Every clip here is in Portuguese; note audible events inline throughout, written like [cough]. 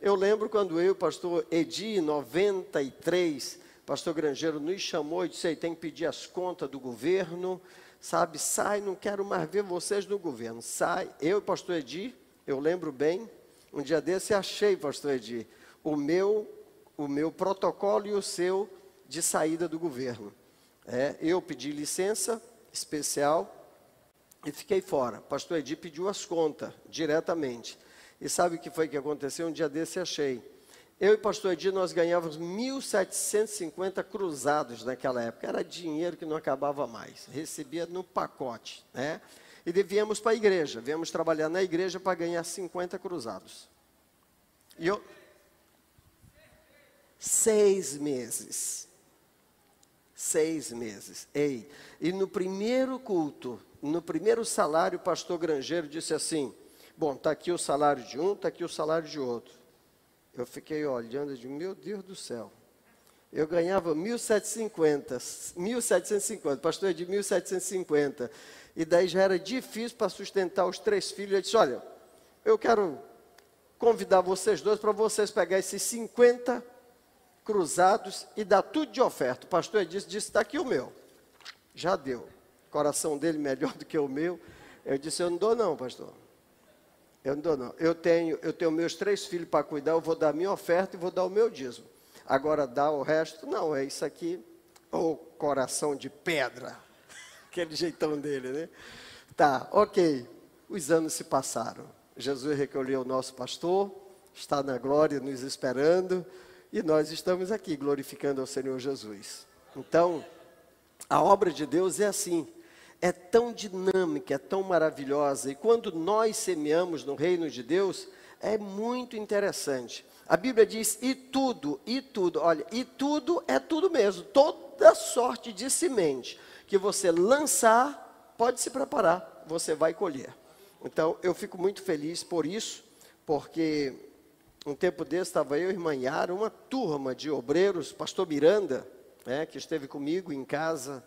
Eu lembro quando eu, pastor Edi, em 93, pastor Grangeiro nos chamou e disse: tem que pedir as contas do governo, sabe? Sai, não quero mais ver vocês no governo. Sai. Eu pastor Edi, eu lembro bem, um dia desse achei, pastor Edi, o meu, o meu protocolo e o seu de saída do governo. É, eu pedi licença especial e fiquei fora. Pastor Edi pediu as contas diretamente. E sabe o que foi que aconteceu? Um dia desse achei. Eu e pastor Edi, nós ganhávamos 1.750 cruzados naquela época. Era dinheiro que não acabava mais. Recebia no pacote, né? E devíamos para a igreja. Viemos trabalhar na igreja para ganhar 50 cruzados. E eu... Seis meses. Seis meses. Ei, e no primeiro culto, no primeiro salário, o pastor Grangeiro disse assim, Bom, está aqui o salário de um, está aqui o salário de outro. Eu fiquei olhando e digo, meu Deus do céu. Eu ganhava 1.750, 1.750, pastor é de 1.750. E daí já era difícil para sustentar os três filhos. Eu disse, olha, eu quero convidar vocês dois para vocês pegar esses 50 cruzados e dar tudo de oferta. O pastor disse, disse, está aqui o meu. Já deu. O coração dele melhor [laughs] do que o meu. Eu disse, eu não dou não, pastor. Eu não dou, não. Eu tenho, eu tenho meus três filhos para cuidar, eu vou dar minha oferta e vou dar o meu dízimo. Agora, dar o resto, não, é isso aqui, o coração de pedra. [laughs] Aquele jeitão dele, né? Tá, ok. Os anos se passaram. Jesus recolheu o nosso pastor, está na glória nos esperando, e nós estamos aqui glorificando ao Senhor Jesus. Então, a obra de Deus é assim é tão dinâmica, é tão maravilhosa. E quando nós semeamos no reino de Deus, é muito interessante. A Bíblia diz: e tudo, e tudo, olha, e tudo é tudo mesmo, toda sorte de semente que você lançar, pode se preparar, você vai colher. Então, eu fico muito feliz por isso, porque um tempo desse estava eu e irmã Yara, uma turma de obreiros, pastor Miranda, né, que esteve comigo em casa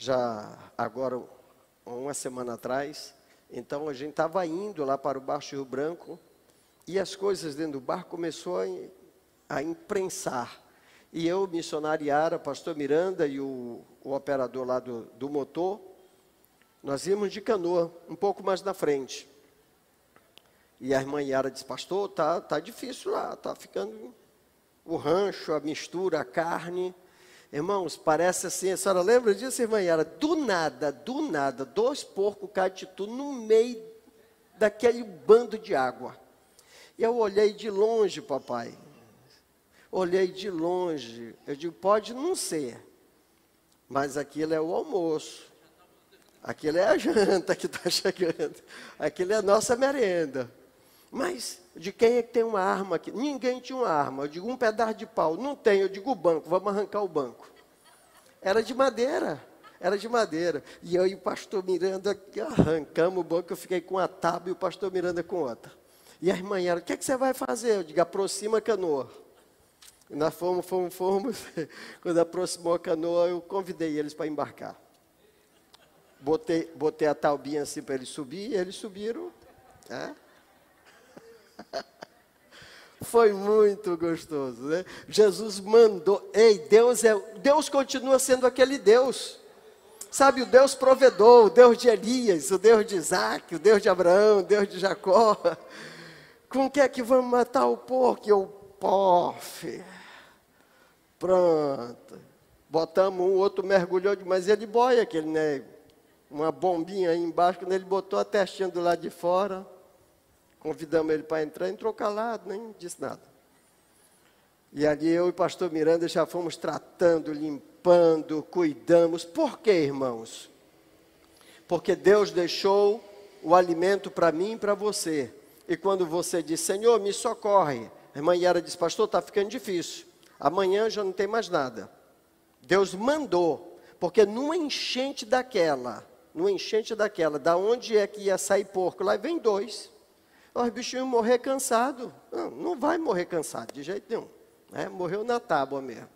já agora uma semana atrás. Então a gente estava indo lá para o Baixo Rio Branco e as coisas dentro do bar começou a, a imprensar. E eu, missionário Yara, pastor Miranda e o, o operador lá do, do motor, nós íamos de canoa, um pouco mais na frente. E a irmã Yara disse, pastor, tá, tá difícil lá, tá ficando o rancho, a mistura, a carne. Irmãos, parece assim, a senhora lembra disso, irmã Yara? Do nada, do nada, dois porcos catitu no meio daquele bando de água. E eu olhei de longe, papai. Olhei de longe. Eu digo, pode não ser. Mas aquilo é o almoço. Aquilo é a janta que está [laughs] chegando. Aquilo é a nossa merenda. Mas de quem é que tem uma arma aqui? Ninguém tinha uma arma. Eu digo, um pedaço de pau. Não tem. Eu digo, o banco. Vamos arrancar o banco. Era de madeira. Era de madeira. E eu e o pastor Miranda arrancamos o banco. Eu fiquei com a tábua e o pastor Miranda com outra. E a irmã era, o que, é que você vai fazer? Eu digo, aproxima a canoa. E nós fomos, fomos, fomos. [laughs] Quando aproximou a canoa, eu convidei eles para embarcar. Botei, botei a taubinha assim para eles subir, e eles subiram. Né? [laughs] Foi muito gostoso, né? Jesus mandou. Ei, Deus é, Deus continua sendo aquele Deus. Sabe, o Deus provedor, o Deus de Elias, o Deus de Isaac, o Deus de Abraão, o Deus de Jacó. [laughs] Com o que é que vamos matar o porco? Eu, pof. Pronto. Botamos um, outro mergulhou, mas ele boia aquele, né? Uma bombinha aí embaixo, quando ele botou a testinha do lado de fora. Convidamos ele para entrar, entrou calado, nem disse nada. E ali eu e o pastor Miranda já fomos tratando, limpando, cuidamos. Por quê, irmãos? Porque Deus deixou o alimento para mim e para você. E quando você diz, Senhor, me socorre, a irmã Yara disse, pastor, está ficando difícil. Amanhã já não tem mais nada. Deus mandou, porque numa enchente daquela, numa enchente daquela, da onde é que ia sair porco? Lá vem dois os bichinhos morrer cansado. Não, não vai morrer cansado, de jeito nenhum. Né? Morreu na tábua mesmo.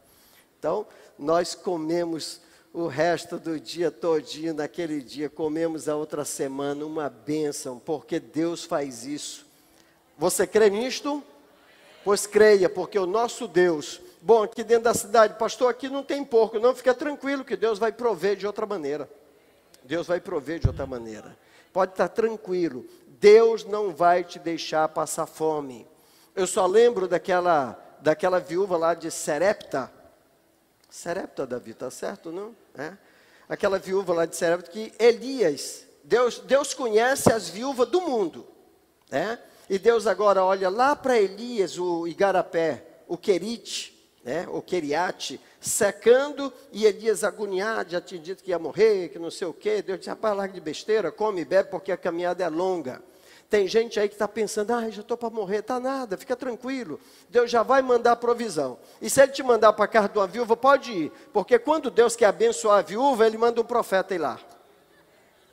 Então, nós comemos o resto do dia todinho, naquele dia, comemos a outra semana, uma bênção, porque Deus faz isso. Você crê nisto? Pois creia, porque o nosso Deus, bom, aqui dentro da cidade, pastor, aqui não tem porco, não, fica tranquilo que Deus vai prover de outra maneira. Deus vai prover de outra maneira. Pode estar tranquilo, Deus não vai te deixar passar fome. Eu só lembro daquela, daquela viúva lá de Serepta. Serepta, Davi, tá certo, não? É? Aquela viúva lá de Serepta que Elias, Deus, Deus conhece as viúvas do mundo. É? E Deus agora olha lá para Elias, o igarapé, o querite, né, o queriate, secando, e Elias agoniado, já tinha dito que ia morrer, que não sei o quê. Deus disse, rapaz, larga de besteira, come e bebe, porque a caminhada é longa. Tem gente aí que está pensando, ah, já estou para morrer, está nada, fica tranquilo. Deus já vai mandar provisão. E se ele te mandar para a casa de uma viúva, pode ir. Porque quando Deus quer abençoar a viúva, ele manda um profeta ir lá.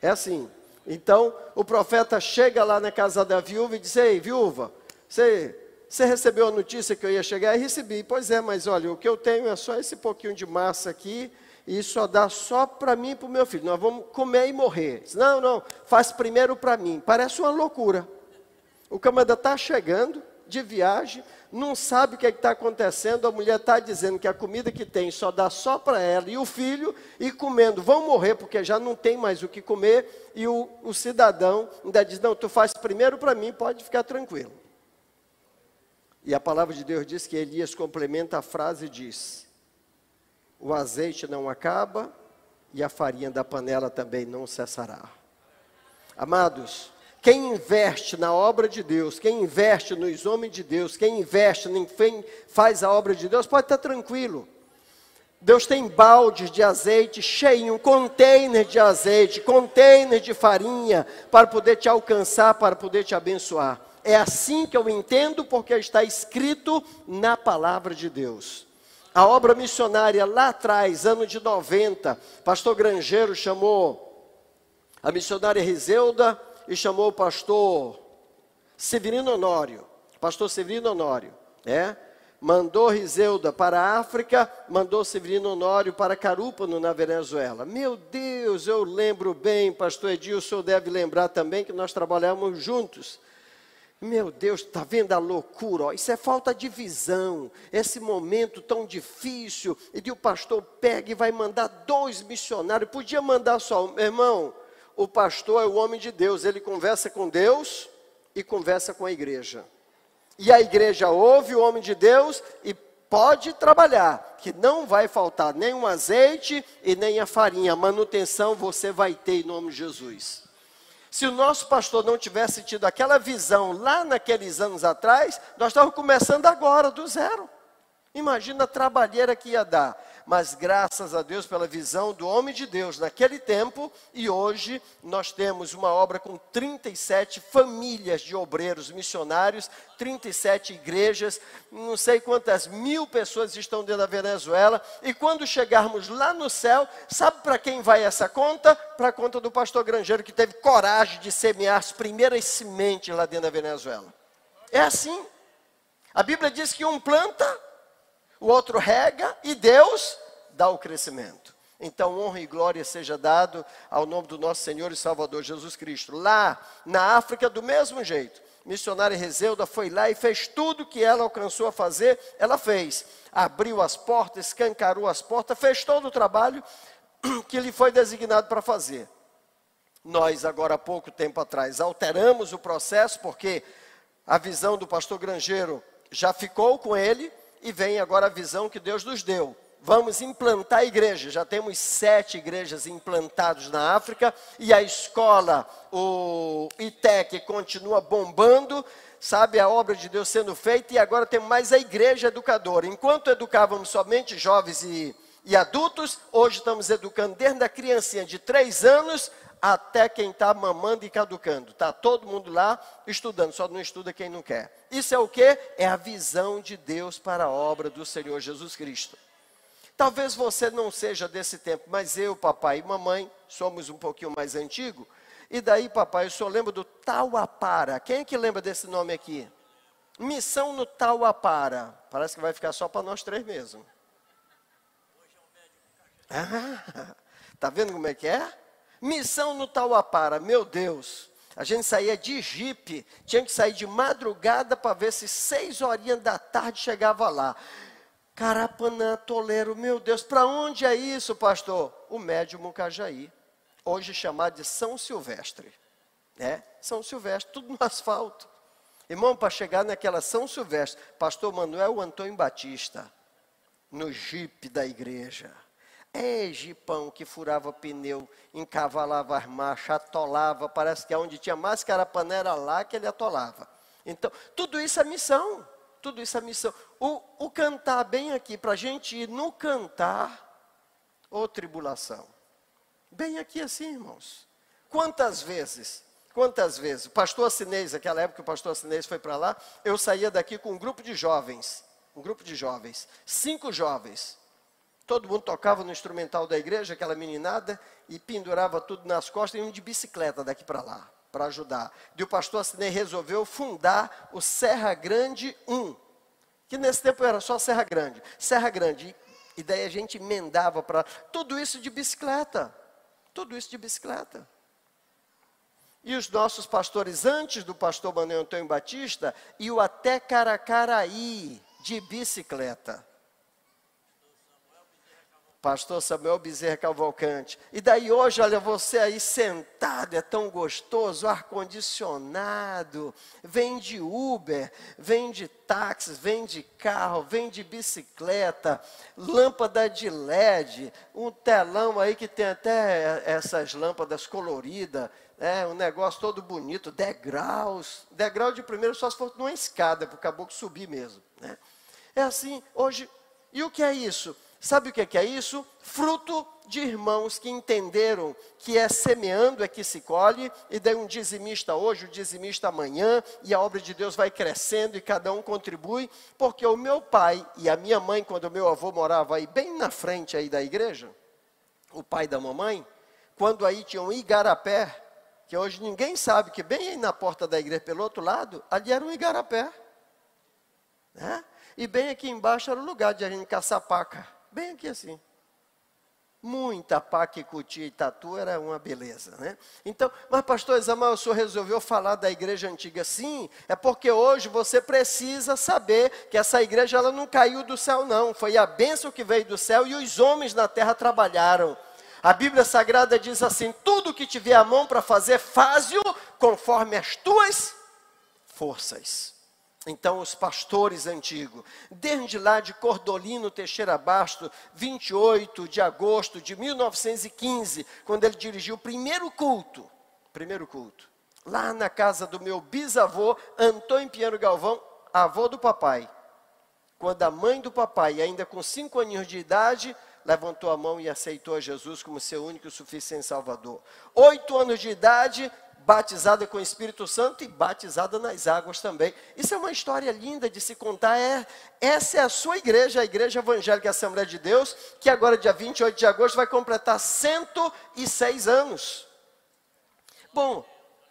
É assim. Então, o profeta chega lá na casa da viúva e diz: Ei, viúva, você, você recebeu a notícia que eu ia chegar? E recebi. Pois é, mas olha, o que eu tenho é só esse pouquinho de massa aqui, isso só dá só para mim e para o meu filho. Nós vamos comer e morrer. Não, não, faz primeiro para mim. Parece uma loucura. O camarada está chegando de viagem, não sabe o que é está acontecendo, a mulher está dizendo que a comida que tem só dá só para ela e o filho, e comendo, vão morrer porque já não tem mais o que comer, e o, o cidadão ainda diz, não, tu faz primeiro para mim, pode ficar tranquilo. E a palavra de Deus diz que Elias complementa a frase e diz, o azeite não acaba, e a farinha da panela também não cessará. Amados, quem investe na obra de Deus, quem investe nos homens de Deus, quem investe em quem faz a obra de Deus, pode estar tranquilo. Deus tem baldes de azeite cheio, container de azeite, container de farinha, para poder te alcançar, para poder te abençoar. É assim que eu entendo, porque está escrito na palavra de Deus. A obra missionária lá atrás, ano de 90, pastor Grangeiro chamou a missionária Rizeuda, e chamou o pastor Severino Honório, pastor Severino Honório, é? Mandou Rizeuda para a África, mandou Severino Honório para Carúpano, na Venezuela. Meu Deus, eu lembro bem, pastor Edilson deve lembrar também que nós trabalhamos juntos. Meu Deus, está vendo a loucura? Ó, isso é falta de visão. Esse momento tão difícil. E o pastor pega e vai mandar dois missionários. Podia mandar só um. Irmão, o pastor é o homem de Deus, ele conversa com Deus e conversa com a igreja. E a igreja ouve o homem de Deus e pode trabalhar, que não vai faltar nem o azeite e nem a farinha. A manutenção você vai ter em nome de Jesus. Se o nosso pastor não tivesse tido aquela visão lá naqueles anos atrás, nós estávamos começando agora, do zero. Imagina a trabalheira que ia dar mas graças a Deus pela visão do homem de Deus naquele tempo, e hoje nós temos uma obra com 37 famílias de obreiros missionários, 37 igrejas, não sei quantas mil pessoas estão dentro da Venezuela, e quando chegarmos lá no céu, sabe para quem vai essa conta? Para a conta do pastor Grangeiro, que teve coragem de semear as primeiras sementes lá dentro da Venezuela. É assim. A Bíblia diz que um planta, o outro rega e Deus dá o crescimento. Então, honra e glória seja dado ao nome do nosso Senhor e Salvador Jesus Cristo. Lá na África, do mesmo jeito, missionária Rezeuda foi lá e fez tudo que ela alcançou a fazer, ela fez. Abriu as portas, escancarou as portas, fez todo o trabalho [clears throat] que lhe foi designado para fazer. Nós, agora há pouco tempo atrás, alteramos o processo, porque a visão do pastor Grangeiro já ficou com ele, e vem agora a visão que Deus nos deu. Vamos implantar igrejas. Já temos sete igrejas implantadas na África e a escola, o ITEC, continua bombando. Sabe, a obra de Deus sendo feita e agora temos mais a igreja educadora. Enquanto educávamos somente jovens e, e adultos, hoje estamos educando desde a criancinha de três anos até quem está mamando e caducando. Está todo mundo lá estudando, só não estuda quem não quer. Isso é o que? É a visão de Deus para a obra do Senhor Jesus Cristo. Talvez você não seja desse tempo, mas eu, papai e mamãe, somos um pouquinho mais antigo. E daí, papai, o senhor lembra do Tauapara? Quem é que lembra desse nome aqui? Missão no Tauapara. Parece que vai ficar só para nós três mesmo. Ah, [laughs] tá vendo como é que é? Missão no Tauapara, meu Deus. A gente saía de jipe, tinha que sair de madrugada para ver se seis horinhas da tarde chegava lá. Carapanã, Toleiro, meu Deus, para onde é isso, pastor? O médium Mucajaí, hoje chamado de São Silvestre. É, São Silvestre, tudo no [laughs] asfalto. Irmão, para chegar naquela São Silvestre, pastor Manuel Antônio Batista, no jipe da igreja. É, jipão que furava pneu, encavalava as marchas, atolava, parece que onde tinha mais carapané era lá que ele atolava. Então, tudo isso é missão, tudo isso é missão. O, o cantar bem aqui, para a gente ir no cantar, ou tribulação. Bem aqui assim, irmãos. Quantas vezes, quantas vezes, o pastor Assinês, aquela época que o pastor Assinês foi para lá, eu saía daqui com um grupo de jovens, um grupo de jovens, cinco jovens, Todo mundo tocava no instrumental da igreja, aquela meninada, e pendurava tudo nas costas e um de bicicleta daqui para lá, para ajudar. E o pastor Assinei resolveu fundar o Serra Grande 1, que nesse tempo era só Serra Grande. Serra Grande, e daí a gente emendava para. Tudo isso de bicicleta. Tudo isso de bicicleta. E os nossos pastores, antes do pastor Manuel Antônio Batista, iam até Caracaraí de bicicleta. Pastor Samuel Bezerra Cavalcante. E daí hoje, olha, você aí sentado, é tão gostoso, ar-condicionado, vem de Uber, vem de táxi, vem de carro, vem de bicicleta, lâmpada de LED, um telão aí que tem até essas lâmpadas coloridas, é, um negócio todo bonito, degraus. Degrau de primeiro só se for numa escada, para o caboclo subir mesmo. Né? É assim, hoje, e o que é isso? Sabe o que é isso? Fruto de irmãos que entenderam que é semeando é que se colhe, e daí um dizimista hoje, o um dizimista amanhã, e a obra de Deus vai crescendo e cada um contribui, porque o meu pai e a minha mãe, quando o meu avô morava aí bem na frente aí da igreja, o pai da mamãe, quando aí tinha um igarapé, que hoje ninguém sabe que bem aí na porta da igreja pelo outro lado, ali era um igarapé. Né? E bem aqui embaixo era o lugar de a gente caçar paca. Bem aqui assim. Muita paque, cutia e tatu era uma beleza, né? Então, mas pastor Examal, o senhor resolveu falar da igreja antiga? Sim, é porque hoje você precisa saber que essa igreja ela não caiu do céu não, foi a bênção que veio do céu e os homens na terra trabalharam. A Bíblia Sagrada diz assim: tudo que tiver a mão para fazer, faze-o conforme as tuas forças. Então, os pastores antigos, desde lá de Cordolino Teixeira Basto, 28 de agosto de 1915, quando ele dirigiu o primeiro culto, primeiro culto, lá na casa do meu bisavô, Antônio Pinheiro Galvão, avô do papai. Quando a mãe do papai, ainda com cinco aninhos de idade, levantou a mão e aceitou a Jesus como seu único e suficiente Salvador. Oito anos de idade, batizada com o Espírito Santo e batizada nas águas também. Isso é uma história linda de se contar. É, essa é a sua igreja, a Igreja Evangélica Assembleia de Deus, que agora, dia 28 de agosto, vai completar 106 anos. Bom,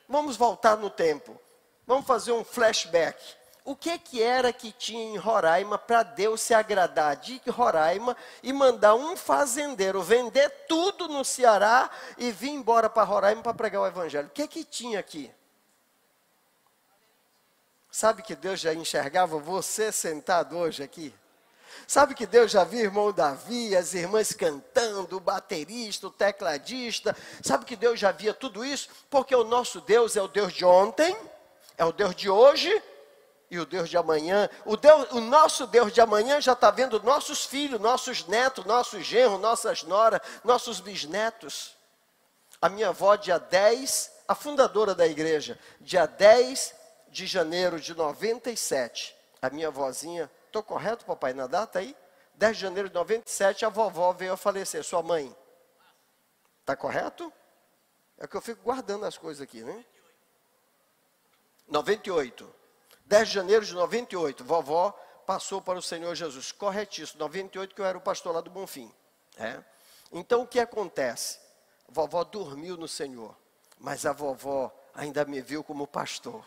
vamos voltar no tempo. Vamos fazer um flashback o que, que era que tinha em Roraima para Deus se agradar de Roraima e mandar um fazendeiro vender tudo no Ceará e vir embora para Roraima para pregar o Evangelho? O que, que tinha aqui? Sabe que Deus já enxergava você sentado hoje aqui? Sabe que Deus já viu irmão Davi, as irmãs cantando, o baterista, o tecladista? Sabe que Deus já via tudo isso? Porque o nosso Deus é o Deus de ontem, é o Deus de hoje e o Deus de amanhã, o, Deus, o nosso Deus de amanhã já está vendo nossos filhos, nossos netos, nossos genros, nossas noras, nossos bisnetos. A minha avó, dia 10, a fundadora da igreja, dia 10 de janeiro de 97, a minha vozinha, estou correto, papai, na data aí? 10 de janeiro de 97, a vovó veio a falecer, sua mãe. Está correto? É que eu fico guardando as coisas aqui, né? 98. 10 de janeiro de 98, vovó passou para o Senhor Jesus. Corretíssimo, 98 que eu era o pastor lá do Bonfim. É? Então o que acontece? Vovó dormiu no Senhor, mas a vovó ainda me viu como pastor.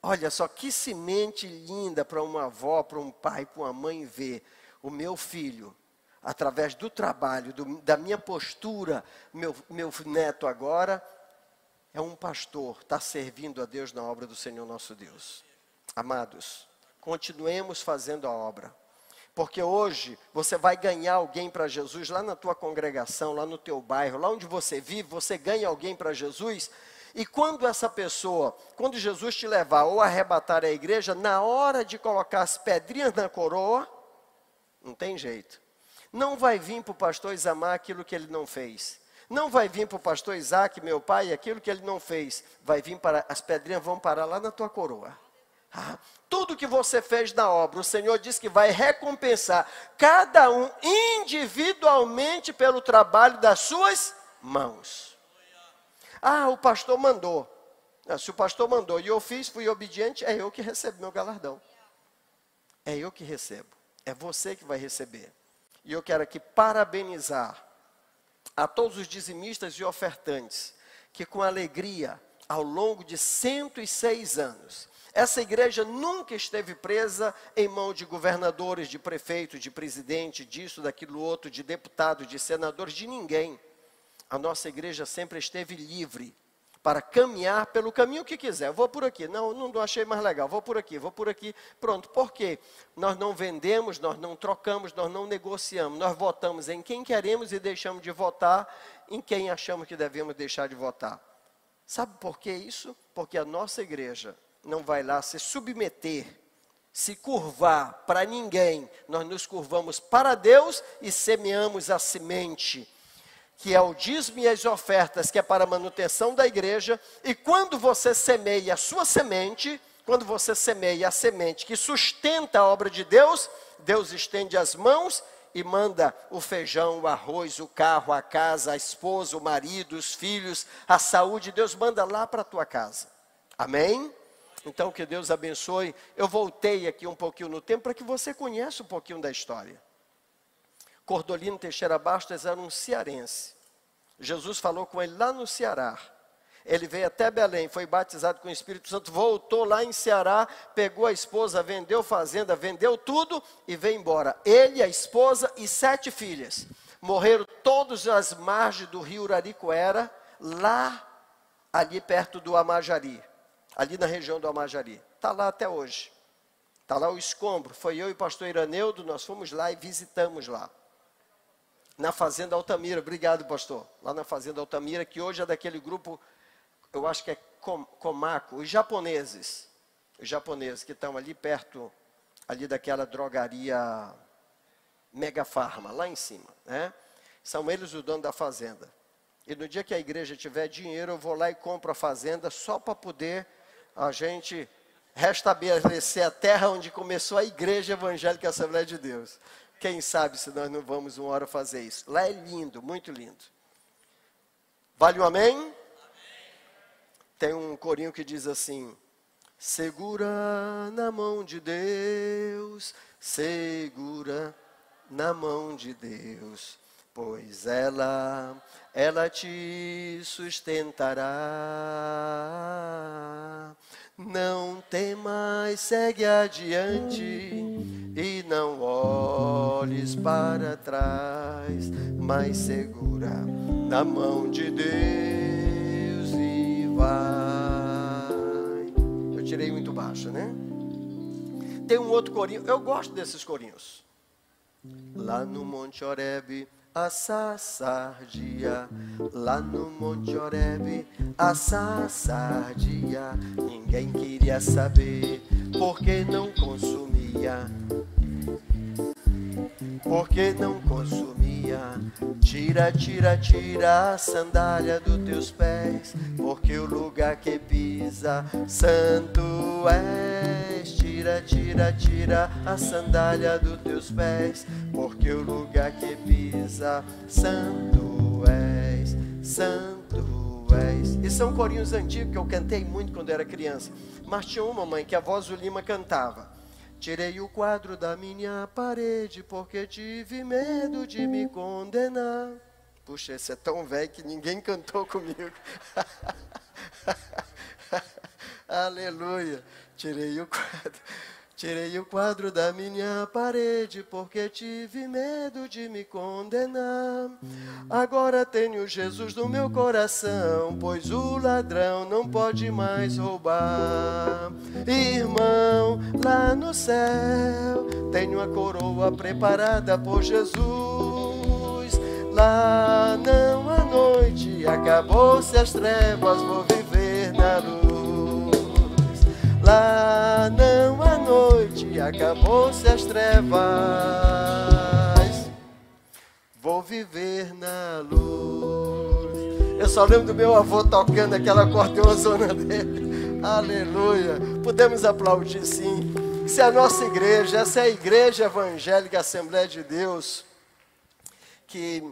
Olha só que semente linda para uma avó, para um pai, para uma mãe ver o meu filho, através do trabalho, do, da minha postura, meu, meu neto agora, é um pastor estar tá servindo a Deus na obra do Senhor nosso Deus. Amados, continuemos fazendo a obra. Porque hoje você vai ganhar alguém para Jesus lá na tua congregação, lá no teu bairro, lá onde você vive, você ganha alguém para Jesus. E quando essa pessoa, quando Jesus te levar ou arrebatar a igreja, na hora de colocar as pedrinhas na coroa, não tem jeito. Não vai vir para o pastor Isamar aquilo que ele não fez. Não vai vir para o pastor Isaac, meu pai, aquilo que ele não fez. Vai vir para, as pedrinhas vão parar lá na tua coroa. Ah, tudo que você fez na obra, o Senhor diz que vai recompensar cada um individualmente pelo trabalho das suas mãos. Ah, o pastor mandou. Ah, se o pastor mandou e eu fiz, fui obediente, é eu que recebo meu galardão. É eu que recebo. É você que vai receber. E eu quero aqui parabenizar a todos os dizimistas e ofertantes que com alegria, ao longo de 106 anos, essa igreja nunca esteve presa em mão de governadores, de prefeitos, de presidente, disso, daquilo outro, de deputados, de senadores, de ninguém. A nossa igreja sempre esteve livre para caminhar pelo caminho que quiser. vou por aqui. Não, não achei mais legal. Vou por aqui, vou por aqui. Pronto. Por quê? Nós não vendemos, nós não trocamos, nós não negociamos. Nós votamos em quem queremos e deixamos de votar em quem achamos que devemos deixar de votar. Sabe por que isso? Porque a nossa igreja não vai lá se submeter, se curvar para ninguém. Nós nos curvamos para Deus e semeamos a semente, que é o dízimo e as ofertas, que é para a manutenção da igreja. E quando você semeia a sua semente, quando você semeia a semente que sustenta a obra de Deus, Deus estende as mãos e manda o feijão, o arroz, o carro, a casa, a esposa, o marido, os filhos, a saúde, Deus manda lá para a tua casa. Amém? Então, que Deus abençoe. Eu voltei aqui um pouquinho no tempo para que você conheça um pouquinho da história. Cordolino Teixeira Bastos era um cearense. Jesus falou com ele lá no Ceará. Ele veio até Belém, foi batizado com o Espírito Santo, voltou lá em Ceará, pegou a esposa, vendeu fazenda, vendeu tudo e veio embora. Ele, a esposa e sete filhas. Morreram todos às margens do rio Uraricoera, lá ali perto do Amajari ali na região do Amajari. Está lá até hoje. Está lá o escombro. Foi eu e o pastor Iraneudo, nós fomos lá e visitamos lá. Na Fazenda Altamira. Obrigado, pastor. Lá na Fazenda Altamira, que hoje é daquele grupo, eu acho que é Comaco, os japoneses. Os japoneses que estão ali perto, ali daquela drogaria Mega Farma, lá em cima. Né? São eles o dono da fazenda. E no dia que a igreja tiver dinheiro, eu vou lá e compro a fazenda só para poder a gente restabelecer a terra onde começou a Igreja Evangélica Assembleia de Deus. Quem sabe se nós não vamos uma hora fazer isso. Lá é lindo, muito lindo. Vale um amém? amém? Tem um corinho que diz assim: Segura na mão de Deus, segura na mão de Deus, pois ela ela te sustentará. Não temas, segue adiante e não olhes para trás, mas segura na mão de Deus e vai. Eu tirei muito baixo, né? Tem um outro corinho, eu gosto desses corinhos. Lá no Monte Oreb a sassardia, lá no Monte Oreb, a sassardia. Ninguém queria saber porque não consumia. Porque não consumia. Tira, tira, tira a sandália dos teus pés, porque o lugar que pisa, santo és. Tira, tira, tira a sandália dos teus pés, porque o lugar que pisa, santo és, santo és. E são corinhos antigos que eu cantei muito quando era criança. Mas tinha uma mãe que a voz do Lima cantava. Tirei o quadro da minha parede porque tive medo de me condenar. Puxa, esse é tão velho que ninguém cantou comigo. [laughs] Aleluia. Tirei o quadro. Tirei o quadro da minha parede porque tive medo de me condenar. Agora tenho Jesus no meu coração, pois o ladrão não pode mais roubar. Irmão, lá no céu, tenho a coroa preparada por Jesus. Lá não há noite, acabou-se as trevas, vou viver na luz. Lá não há noite, acabou-se as trevas, vou viver na luz. Eu só lembro do meu avô tocando aquela acordeonzona [laughs] dele. Aleluia. Podemos aplaudir sim. Isso é a nossa igreja, essa é a igreja evangélica Assembleia de Deus. Que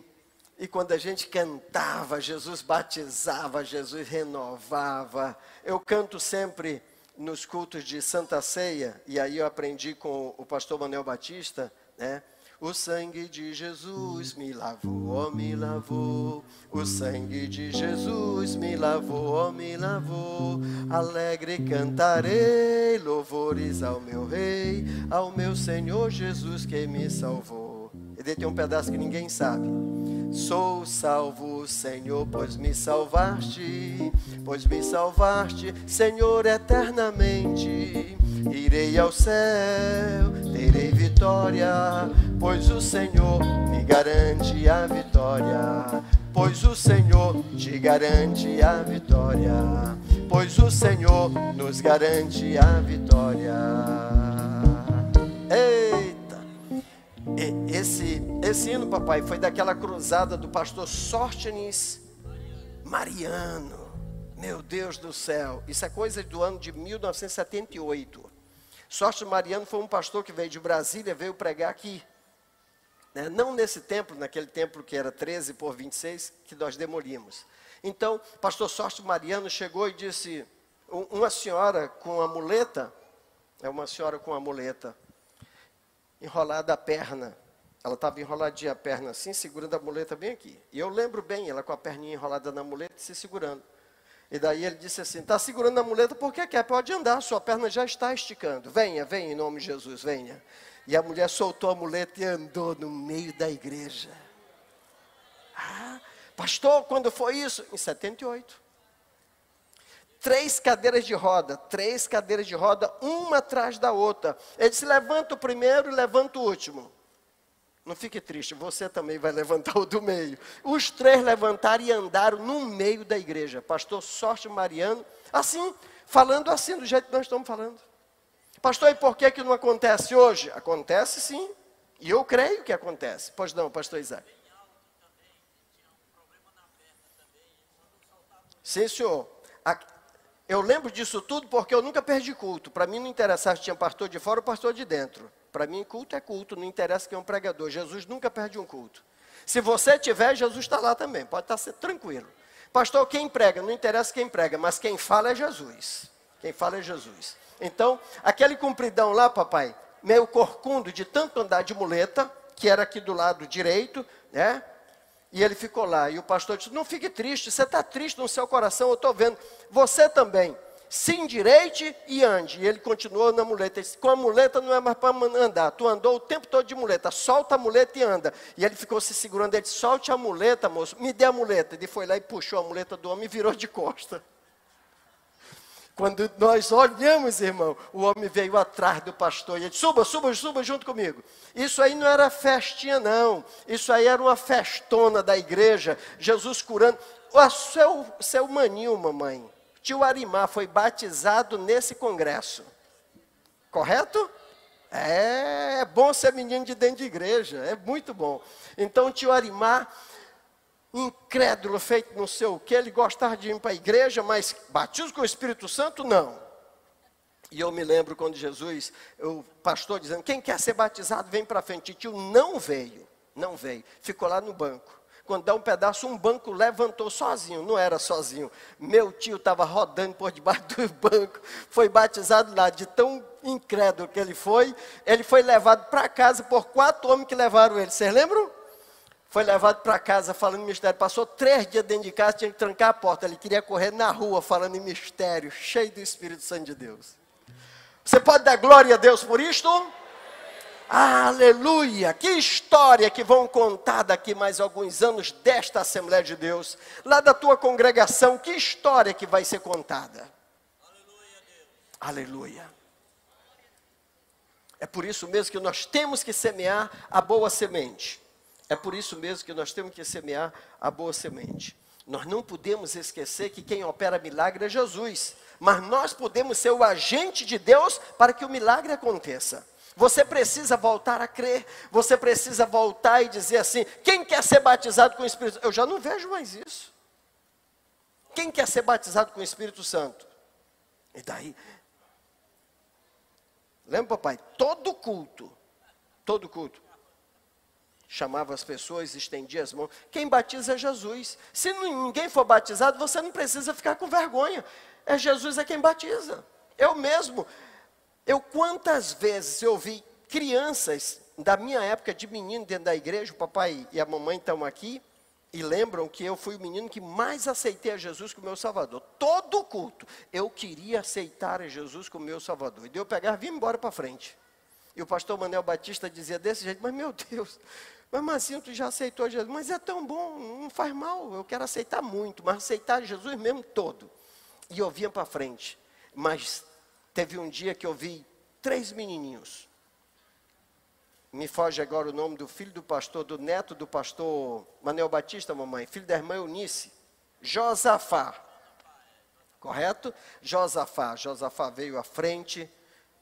e quando a gente cantava, Jesus batizava, Jesus renovava. Eu canto sempre nos cultos de Santa Ceia, e aí eu aprendi com o pastor Manuel Batista, né? O sangue de Jesus me lavou, oh, me lavou. O sangue de Jesus me lavou, oh, me lavou. Alegre cantarei louvores ao meu Rei, ao meu Senhor Jesus que me salvou. E tem um pedaço que ninguém sabe. Sou salvo, Senhor, pois me salvaste, pois me salvaste, Senhor, eternamente. Irei ao céu, terei vitória, pois o Senhor me garante a vitória. Pois o Senhor te garante a vitória, pois o Senhor nos garante a vitória. Ei! Esse, esse hino, papai, foi daquela cruzada do pastor Sóstenes Mariano. Meu Deus do céu, isso é coisa do ano de 1978. Sóstenes Mariano foi um pastor que veio de Brasília, veio pregar aqui. Né? Não nesse templo, naquele templo que era 13 por 26, que nós demolimos. Então, pastor Sóstenes Mariano chegou e disse: uma senhora com a muleta, é uma senhora com a muleta, enrolada a perna. Ela estava enroladinha a perna assim, segurando a muleta bem aqui. E eu lembro bem, ela com a perninha enrolada na muleta se segurando. E daí ele disse assim: está segurando a muleta porque quer, pode andar, sua perna já está esticando. Venha, venha em nome de Jesus, venha. E a mulher soltou a muleta e andou no meio da igreja. Ah, pastor, quando foi isso? Em 78 três cadeiras de roda, três cadeiras de roda, uma atrás da outra. Ele disse: levanta o primeiro e levanta o último. Não fique triste, você também vai levantar [laughs] o do meio. Os três levantaram e andaram no meio da igreja. Pastor Sorte Mariano, assim, falando assim, do jeito que nós estamos falando. Pastor, e por que, que não acontece hoje? Acontece sim, e eu creio que acontece. Pois não, pastor Isaac. Sim, senhor. Eu lembro disso tudo porque eu nunca perdi culto. Para mim não interessava se tinha pastor de fora ou pastor de dentro. Para mim, culto é culto, não interessa quem é um pregador. Jesus nunca perde um culto. Se você tiver, Jesus está lá também, pode estar tranquilo. Pastor, quem prega? Não interessa quem prega, mas quem fala é Jesus. Quem fala é Jesus. Então, aquele compridão lá, papai, meio corcundo de tanto andar de muleta, que era aqui do lado direito, né? E ele ficou lá. E o pastor disse: Não fique triste, você está triste no seu coração, eu estou vendo. Você também. Se endireite e ande. E ele continuou na muleta. Disse, Com a muleta não é mais para andar. Tu andou o tempo todo de muleta. Solta a muleta e anda. E ele ficou se segurando. Ele disse: Solte a muleta, moço. Me dê a muleta. Ele foi lá e puxou a muleta do homem e virou de costa. Quando nós olhamos, irmão, o homem veio atrás do pastor e ele disse: suba, suba, suba junto comigo. Isso aí não era festinha, não. Isso aí era uma festona da igreja. Jesus curando. O seu, seu maninho, mamãe, tio Arimar, foi batizado nesse congresso. Correto? É, é bom ser menino de dentro de igreja, é muito bom. Então, tio Arimar incrédulo, feito não sei o que, ele gostava de ir para a igreja, mas batismo com o Espírito Santo, não. E eu me lembro quando Jesus, o pastor dizendo, quem quer ser batizado, vem para frente. E tio não veio, não veio, ficou lá no banco. Quando dá um pedaço, um banco levantou sozinho, não era sozinho. Meu tio estava rodando por debaixo [laughs] do banco, foi batizado lá, de tão incrédulo que ele foi. Ele foi levado para casa por quatro homens que levaram ele. Vocês lembram? Foi levado para casa falando em mistério. Passou três dias dentro de casa, tinha que trancar a porta. Ele queria correr na rua falando em mistério, cheio do Espírito Santo de Deus. Você pode dar glória a Deus por isto? Aleluia! Que história que vão contar daqui mais alguns anos desta Assembleia de Deus, lá da tua congregação, que história que vai ser contada? Aleluia! Aleluia. É por isso mesmo que nós temos que semear a boa semente. É por isso mesmo que nós temos que semear a boa semente. Nós não podemos esquecer que quem opera milagre é Jesus, mas nós podemos ser o agente de Deus para que o milagre aconteça. Você precisa voltar a crer, você precisa voltar e dizer assim: quem quer ser batizado com o Espírito Santo? Eu já não vejo mais isso. Quem quer ser batizado com o Espírito Santo? E daí? Lembra, papai? Todo culto, todo culto, chamava as pessoas, estendia as mãos. Quem batiza é Jesus. Se ninguém for batizado, você não precisa ficar com vergonha. É Jesus é quem batiza. Eu mesmo, eu quantas vezes eu vi crianças da minha época de menino dentro da igreja, o papai e a mamãe estão aqui e lembram que eu fui o menino que mais aceitei a Jesus como meu Salvador. Todo culto eu queria aceitar a Jesus como meu Salvador. E daí eu pegava e vim embora para frente. E o pastor Manuel Batista dizia desse jeito, mas meu Deus, mas Marcinho, tu já aceitou Jesus, mas é tão bom, não faz mal, eu quero aceitar muito, mas aceitar Jesus mesmo todo. E eu vinha para frente. Mas Teve um dia que eu vi três menininhos. Me foge agora o nome do filho do pastor, do neto do pastor Manuel Batista, mamãe, filho da irmã Eunice. Josafá. Correto? Josafá. Josafá veio à frente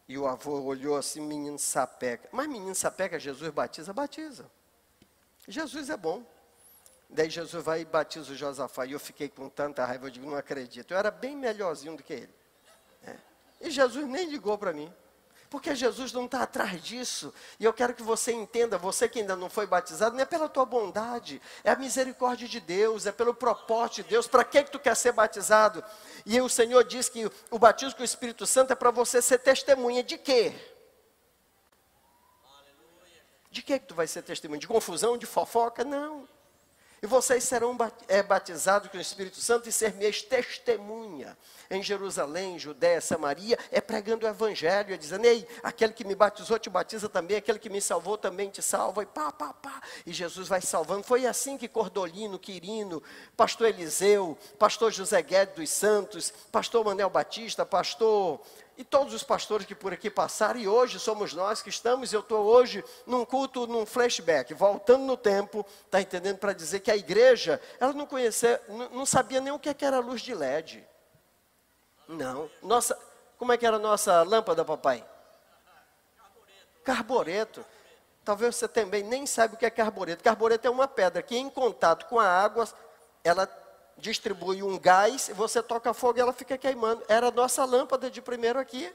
e o avô olhou assim, menino sapeca. Mas menino sapeca, Jesus batiza? Batiza. Jesus é bom. Daí Jesus vai e batiza o Josafá. E eu fiquei com tanta raiva, eu digo, não acredito. Eu era bem melhorzinho do que ele. E Jesus nem ligou para mim. Porque Jesus não está atrás disso. E eu quero que você entenda, você que ainda não foi batizado, não é pela tua bondade, é a misericórdia de Deus, é pelo propósito de Deus. Para que, que tu quer ser batizado? E o Senhor diz que o batismo com o Espírito Santo é para você ser testemunha de quê? De que, que tu vai ser testemunha? De confusão, de fofoca? Não. E vocês serão é, batizados com o Espírito Santo e ser minhas testemunha em Jerusalém, Judéia, Samaria, é pregando o Evangelho, é dizendo, ei, aquele que me batizou te batiza também, aquele que me salvou também te salva, e pá, pá, pá. E Jesus vai salvando. Foi assim que Cordolino, Quirino, pastor Eliseu, pastor José Guedes dos Santos, pastor Manuel Batista, pastor e todos os pastores que por aqui passaram, e hoje somos nós que estamos, eu estou hoje num culto, num flashback, voltando no tempo, está entendendo, para dizer que a igreja, ela não conhecia, não sabia nem o que era luz de LED. Não. Nossa, como é que era a nossa lâmpada, papai? Carboreto. Talvez você também nem saiba o que é carboreto. Carboreto é uma pedra que em contato com a água, ela distribui um gás, você toca fogo e ela fica queimando. Era a nossa lâmpada de primeiro aqui.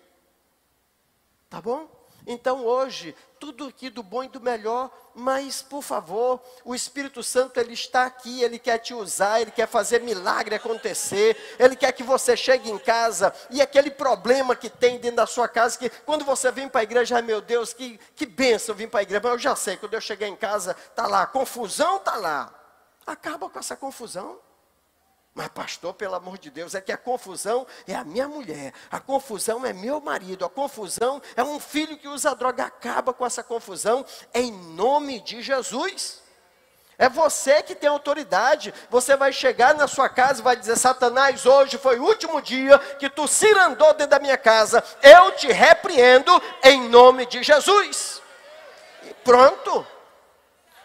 Tá bom? Então hoje, tudo aqui do bom e do melhor, mas por favor, o Espírito Santo ele está aqui, ele quer te usar, ele quer fazer milagre acontecer, ele quer que você chegue em casa e aquele problema que tem dentro da sua casa, que quando você vem para a igreja, ai meu Deus, que, que benção vir para a igreja, mas eu já sei, quando eu chegar em casa, tá lá, confusão tá lá. Acaba com essa confusão. Mas, pastor, pelo amor de Deus, é que a confusão é a minha mulher, a confusão é meu marido, a confusão é um filho que usa droga. Acaba com essa confusão em nome de Jesus. É você que tem autoridade. Você vai chegar na sua casa e vai dizer: Satanás, hoje foi o último dia que tu cirandou dentro da minha casa. Eu te repreendo em nome de Jesus. E pronto.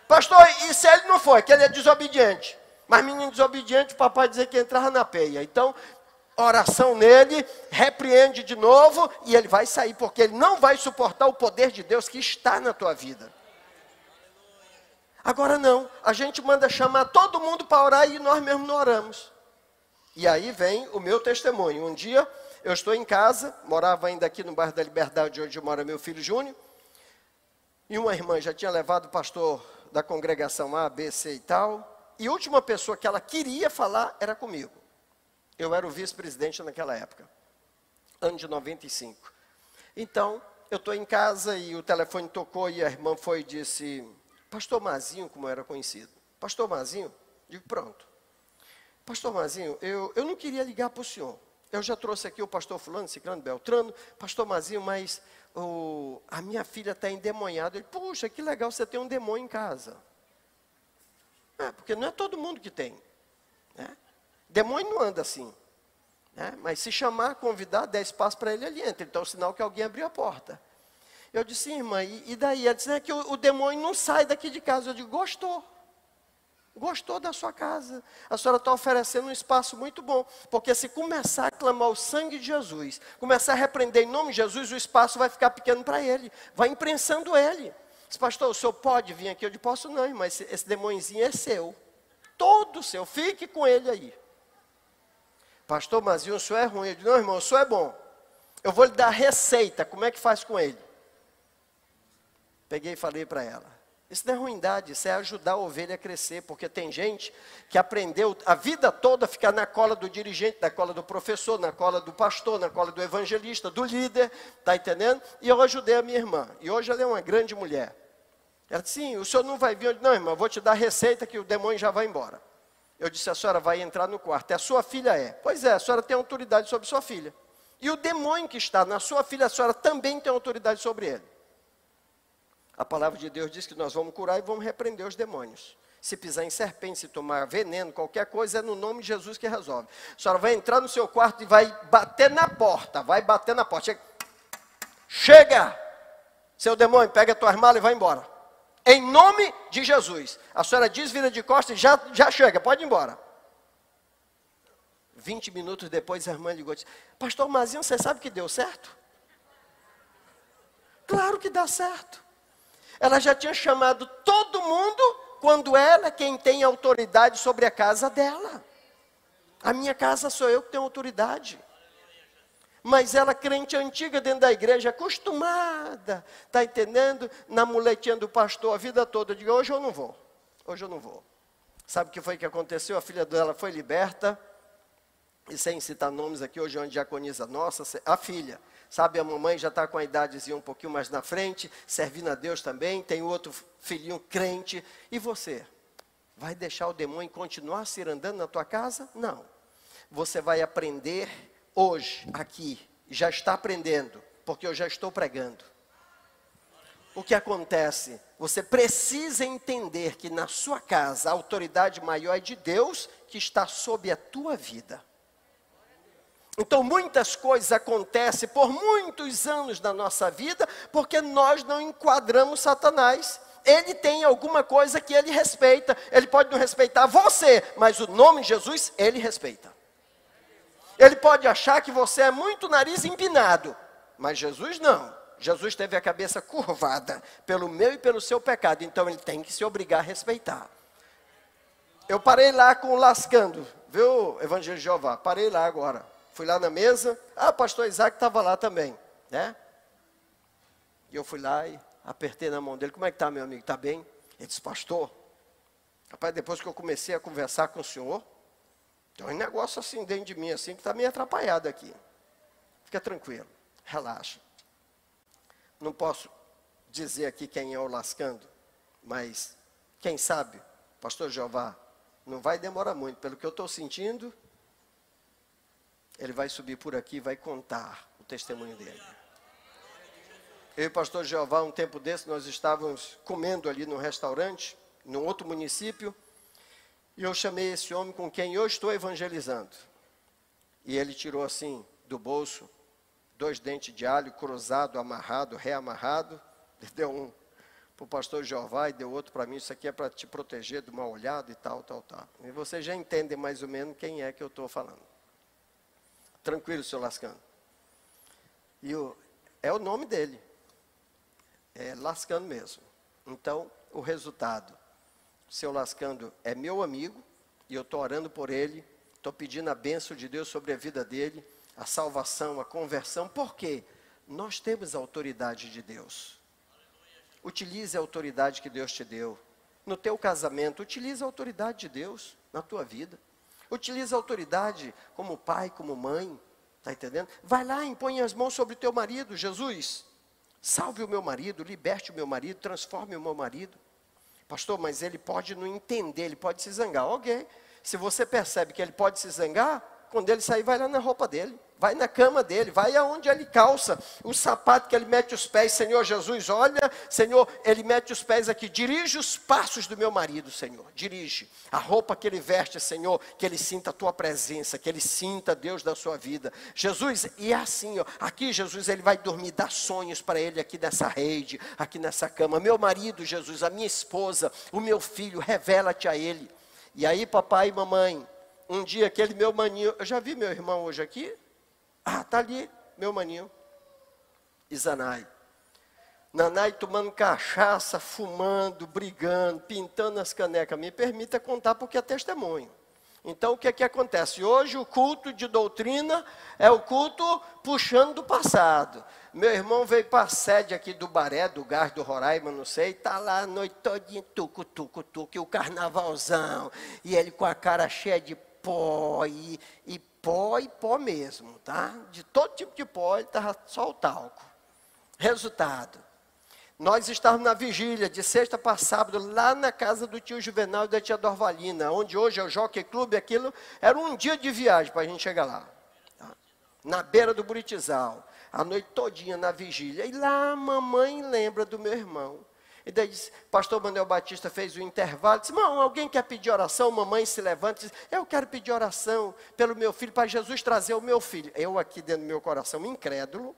Pastor, e se ele não foi, que ele é desobediente? Mas menino desobediente, o papai dizia que entrava na peia. Então, oração nele, repreende de novo e ele vai sair, porque ele não vai suportar o poder de Deus que está na tua vida. Agora não, a gente manda chamar todo mundo para orar e nós mesmos não oramos. E aí vem o meu testemunho. Um dia eu estou em casa, morava ainda aqui no bairro da Liberdade, onde mora meu filho Júnior, e uma irmã já tinha levado o pastor da congregação A, B, C e tal, e a última pessoa que ela queria falar era comigo. Eu era o vice-presidente naquela época, ano de 95. Então, eu estou em casa e o telefone tocou e a irmã foi e disse, Pastor Mazinho, como era conhecido. Pastor Mazinho? Digo, pronto. Pastor Mazinho, eu, eu não queria ligar para o senhor. Eu já trouxe aqui o pastor fulano, ciclano, beltrano, pastor Mazinho, mas o, a minha filha está endemoniada. Ele, puxa, que legal, você tem um demônio em casa. É, porque não é todo mundo que tem. Né? Demônio não anda assim. Né? Mas se chamar, convidar, der espaço para ele, ele entra. Então é o sinal que alguém abriu a porta. Eu disse, irmã, e, e daí? Ela disse, é que o, o demônio não sai daqui de casa. Eu digo, gostou. Gostou da sua casa. A senhora está oferecendo um espaço muito bom. Porque se começar a clamar o sangue de Jesus, começar a repreender em nome de Jesus, o espaço vai ficar pequeno para ele. Vai imprensando ele. Diz, pastor, o senhor pode vir aqui? Eu disse, posso não, mas esse, esse é seu. Todo seu. Fique com ele aí. Pastor Mazinho, o senhor é ruim. Eu disse, não, irmão, o senhor é bom. Eu vou lhe dar receita. Como é que faz com ele? Peguei e falei para ela. Isso não é ruindade, isso é ajudar a ovelha a crescer, porque tem gente que aprendeu a vida toda a ficar na cola do dirigente, na cola do professor, na cola do pastor, na cola do evangelista, do líder, está entendendo? E eu ajudei a minha irmã, e hoje ela é uma grande mulher. Ela disse, sim, o senhor não vai vir? Eu disse, não, irmã, vou te dar receita que o demônio já vai embora. Eu disse, a senhora vai entrar no quarto, é a sua filha é. Pois é, a senhora tem autoridade sobre sua filha. E o demônio que está na sua filha, a senhora também tem autoridade sobre ele. A palavra de Deus diz que nós vamos curar e vamos repreender os demônios. Se pisar em serpente, se tomar veneno, qualquer coisa, é no nome de Jesus que resolve. A senhora vai entrar no seu quarto e vai bater na porta. Vai bater na porta. Chega! Chega! Seu demônio, pega a tua armada e vai embora. Em nome de Jesus. A senhora diz, vira de costas e já, já chega, pode ir embora. 20 minutos depois, a irmã ligou e disse: Pastor Mazinho, você sabe que deu certo? Claro que dá certo. Ela já tinha chamado todo mundo quando ela é quem tem autoridade sobre a casa dela. A minha casa sou eu que tenho autoridade. Mas ela, crente antiga dentro da igreja, acostumada, está entendendo? Na muletinha do pastor a vida toda. Eu digo, hoje eu não vou. Hoje eu não vou. Sabe o que foi que aconteceu? A filha dela foi liberta. E sem citar nomes aqui, hoje é uma diaconisa nossa, a filha Sabe, a mamãe já está com a idadezinha um pouquinho mais na frente, servindo a Deus também, tem outro filhinho crente. E você? Vai deixar o demônio continuar se andando na tua casa? Não. Você vai aprender hoje, aqui, já está aprendendo, porque eu já estou pregando. O que acontece? Você precisa entender que na sua casa a autoridade maior é de Deus que está sob a tua vida. Então, muitas coisas acontecem por muitos anos da nossa vida, porque nós não enquadramos Satanás. Ele tem alguma coisa que ele respeita. Ele pode não respeitar você, mas o nome de Jesus ele respeita. Ele pode achar que você é muito nariz empinado, mas Jesus não. Jesus teve a cabeça curvada pelo meu e pelo seu pecado, então ele tem que se obrigar a respeitar. Eu parei lá com o lascando, viu, Evangelho de Jeová? Parei lá agora. Fui lá na mesa, ah, pastor Isaac estava lá também, né? E eu fui lá e apertei na mão dele, como é que está meu amigo, está bem? Ele disse, pastor, rapaz, depois que eu comecei a conversar com o senhor, tem um negócio assim dentro de mim, assim, que está meio atrapalhado aqui. Fica tranquilo, relaxa. Não posso dizer aqui quem é o lascando, mas quem sabe, pastor Jeová, não vai demorar muito, pelo que eu estou sentindo, ele vai subir por aqui e vai contar o testemunho dele. Eu e o pastor Jeová, um tempo desse, nós estávamos comendo ali no restaurante, num outro município, e eu chamei esse homem com quem eu estou evangelizando. E ele tirou assim do bolso dois dentes de alho cruzado, amarrado, reamarrado. Ele [laughs] deu um para o pastor Jeová e deu outro para mim. Isso aqui é para te proteger do mal olhado e tal, tal, tal. E você já entende mais ou menos quem é que eu estou falando. Tranquilo, seu Lascando. E o, é o nome dele. É Lascando mesmo. Então, o resultado. Seu Lascando é meu amigo e eu estou orando por ele. Estou pedindo a bênção de Deus sobre a vida dele, a salvação, a conversão. Por quê? Nós temos a autoridade de Deus. Utilize a autoridade que Deus te deu. No teu casamento, utilize a autoridade de Deus na tua vida. Utiliza a autoridade como pai, como mãe. Está entendendo? Vai lá, impõe as mãos sobre o teu marido, Jesus. Salve o meu marido, liberte o meu marido, transforme o meu marido. Pastor, mas ele pode não entender, ele pode se zangar. Ok. Se você percebe que ele pode se zangar, quando ele sair, vai lá na roupa dele. Vai na cama dele, vai aonde ele calça, o sapato que ele mete os pés, Senhor Jesus, olha, Senhor, ele mete os pés aqui, dirige os passos do meu marido, Senhor, dirige. A roupa que ele veste, Senhor, que ele sinta a tua presença, que ele sinta Deus da sua vida. Jesus, e é assim, ó, aqui Jesus, ele vai dormir, dá sonhos para ele aqui nessa rede, aqui nessa cama. Meu marido, Jesus, a minha esposa, o meu filho, revela-te a ele. E aí, papai e mamãe, um dia aquele meu maninho, eu já vi meu irmão hoje aqui? Ah, tá ali, meu maninho. Izanai. Nanai tomando cachaça, fumando, brigando, pintando as canecas. Me permita contar porque é testemunho. Então o que é que acontece? Hoje o culto de doutrina é o culto puxando do passado. Meu irmão veio para a sede aqui do Baré, do Gás do Roraima, não sei, está lá a noite todinha, tucu, tucu, tucu, e o carnavalzão, e ele com a cara cheia de pó, e, e pó e pó mesmo, tá? De todo tipo de pó, ele estava só o talco. Resultado, nós estávamos na vigília de sexta para sábado, lá na casa do tio Juvenal e da tia Dorvalina, onde hoje é o Jockey Clube, aquilo era um dia de viagem para a gente chegar lá. Tá? Na beira do Buritizal, a noite todinha na vigília. E lá a mamãe lembra do meu irmão. E daí diz, pastor Manuel Batista fez o intervalo, disse, irmão, alguém quer pedir oração? Mamãe se levanta e diz, eu quero pedir oração pelo meu filho, para Jesus trazer o meu filho. Eu aqui dentro do meu coração, incrédulo,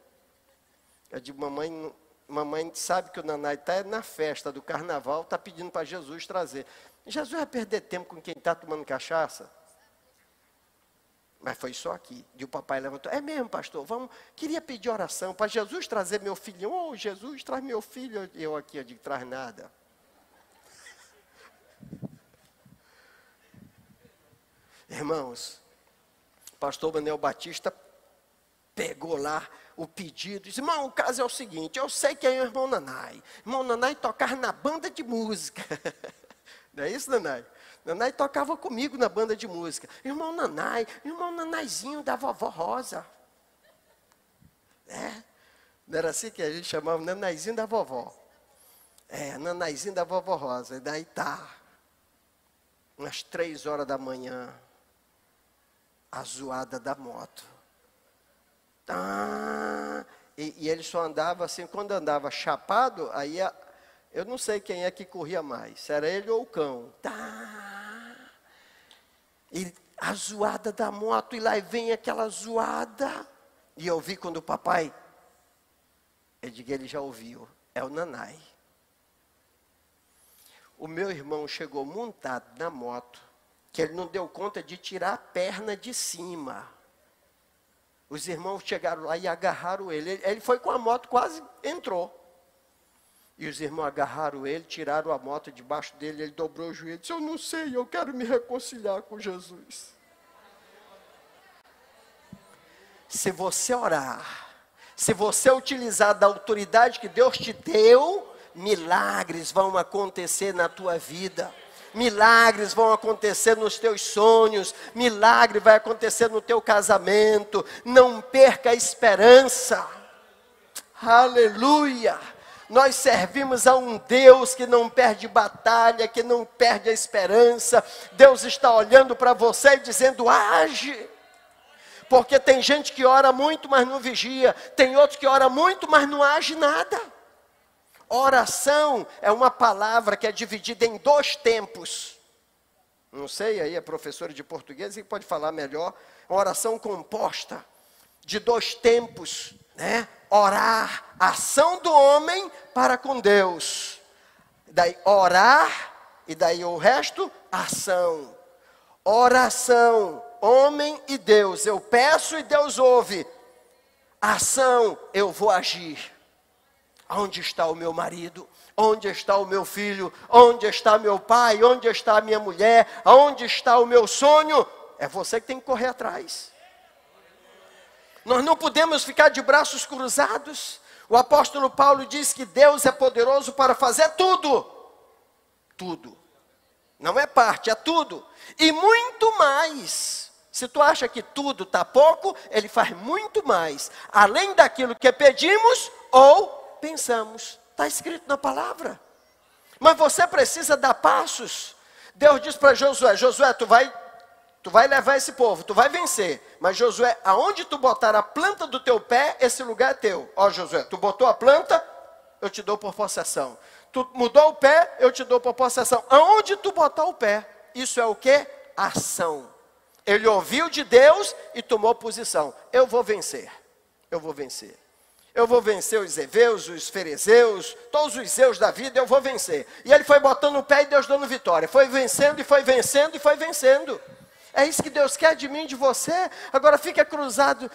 eu digo, mamãe, mamãe sabe que o Nanai está na festa do carnaval, está pedindo para Jesus trazer. Jesus vai perder tempo com quem está tomando cachaça? Mas foi só aqui. E o papai levantou. É mesmo, pastor? Vamos. Queria pedir oração para Jesus trazer meu filho. Oh, Jesus, traz meu filho. Eu aqui, eu digo, traz nada. Irmãos, pastor Manuel Batista pegou lá o pedido, disse, irmão, o caso é o seguinte, eu sei que é o irmão Nanai. Irmão Nanai tocar na banda de música. [laughs] Não é isso, Nanai? Nanai tocava comigo na banda de música. Irmão Nanai, irmão Nanaizinho da vovó Rosa. É, não era assim que a gente chamava Nanaizinho da vovó. É, Nanaizinho da vovó Rosa. E daí tá, umas três horas da manhã, a zoada da moto. Tá, e, e ele só andava assim, quando andava chapado, aí a, eu não sei quem é que corria mais, se era ele ou o cão. Tá, e a zoada da moto, e lá vem aquela zoada. E eu vi quando o papai, eu digo, ele já ouviu, é o Nanai. O meu irmão chegou montado na moto, que ele não deu conta de tirar a perna de cima. Os irmãos chegaram lá e agarraram ele. Ele foi com a moto, quase entrou. E os irmãos agarraram ele, tiraram a moto debaixo dele, ele dobrou o joelho e disse: Eu não sei, eu quero me reconciliar com Jesus. Se você orar, se você utilizar da autoridade que Deus te deu, milagres vão acontecer na tua vida. Milagres vão acontecer nos teus sonhos, milagre vai acontecer no teu casamento. Não perca a esperança. Aleluia. Nós servimos a um Deus que não perde batalha, que não perde a esperança. Deus está olhando para você e dizendo: age. Porque tem gente que ora muito, mas não vigia. Tem outros que ora muito, mas não age nada. Oração é uma palavra que é dividida em dois tempos. Não sei, aí a professora de português que pode falar melhor. Uma oração composta de dois tempos, né? orar, ação do homem para com Deus. Daí orar e daí o resto, ação. Oração, homem e Deus. Eu peço e Deus ouve. Ação, eu vou agir. Onde está o meu marido? Onde está o meu filho? Onde está meu pai? Onde está a minha mulher? Onde está o meu sonho? É você que tem que correr atrás. Nós não podemos ficar de braços cruzados. O apóstolo Paulo diz que Deus é poderoso para fazer tudo. Tudo. Não é parte, é tudo. E muito mais. Se tu acha que tudo está pouco, ele faz muito mais. Além daquilo que pedimos ou pensamos. Está escrito na palavra. Mas você precisa dar passos. Deus diz para Josué: Josué, tu vai Tu vai levar esse povo, tu vai vencer. Mas Josué, aonde tu botar a planta do teu pé, esse lugar é teu. Ó Josué, tu botou a planta, eu te dou por possessão. Tu mudou o pé, eu te dou por possessão. Aonde tu botar o pé, isso é o que? Ação. Ele ouviu de Deus e tomou posição. Eu vou vencer. Eu vou vencer. Eu vou vencer os Eveus, os Ferezeus, todos os Zeus da vida, eu vou vencer. E ele foi botando o pé e Deus dando vitória. Foi vencendo e foi vencendo e foi vencendo. É isso que Deus quer de mim de você. Agora fica cruzado.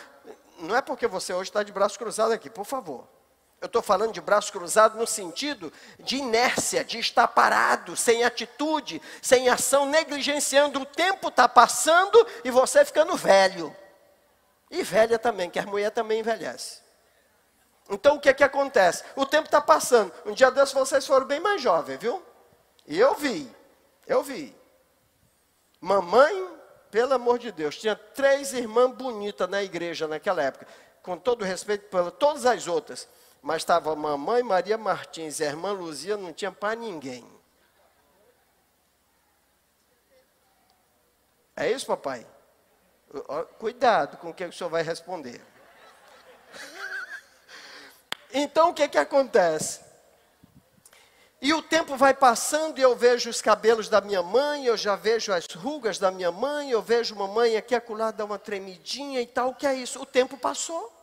Não é porque você hoje está de braço cruzado aqui, por favor. Eu estou falando de braço cruzado no sentido de inércia, de estar parado, sem atitude, sem ação, negligenciando. O tempo está passando e você ficando velho. E velha também, que a mulher também envelhece. Então o que é que acontece? O tempo está passando. Um dia desses vocês foram bem mais jovens, viu? E eu vi, eu vi. Mamãe, pelo amor de Deus, tinha três irmãs bonitas na igreja naquela época. Com todo respeito por todas as outras. Mas estava a mamãe Maria Martins e a irmã Luzia, não tinha para ninguém. É isso, papai? Cuidado com o que o senhor vai responder. [laughs] Então o que, que acontece? E o tempo vai passando e eu vejo os cabelos da minha mãe, eu já vejo as rugas da minha mãe, eu vejo mamãe aqui acolá dar uma tremidinha e tal. O que é isso? O tempo passou.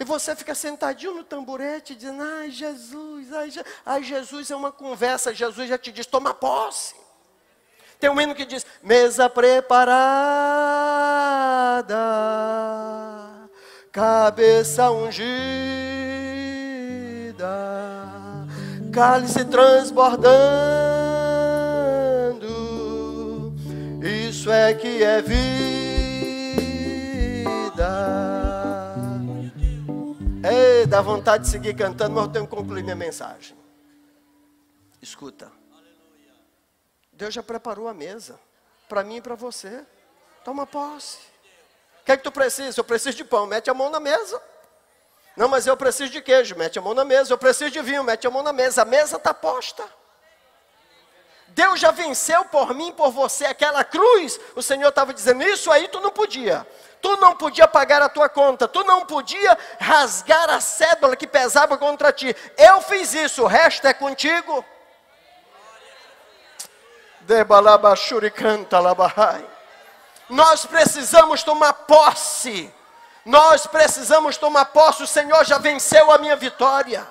E você fica sentadinho no tamborete dizendo, ai Jesus, ai, Je ai Jesus é uma conversa, Jesus já te diz, toma posse. Tem um hino que diz, mesa preparada cabeça ungida, cálice transbordando, isso é que é vida. Ei, dá vontade de seguir cantando, mas eu tenho que concluir minha mensagem. Escuta. Deus já preparou a mesa para mim e para você. Toma posse. O que é que tu precisa? Eu preciso de pão, mete a mão na mesa. Não, mas eu preciso de queijo, mete a mão na mesa. Eu preciso de vinho, mete a mão na mesa. A mesa está posta. Deus já venceu por mim, por você, aquela cruz. O Senhor estava dizendo: Isso aí tu não podia. Tu não podia pagar a tua conta. Tu não podia rasgar a cédula que pesava contra ti. Eu fiz isso, o resto é contigo. Nós precisamos tomar posse. Nós precisamos tomar posse. O Senhor já venceu a minha vitória.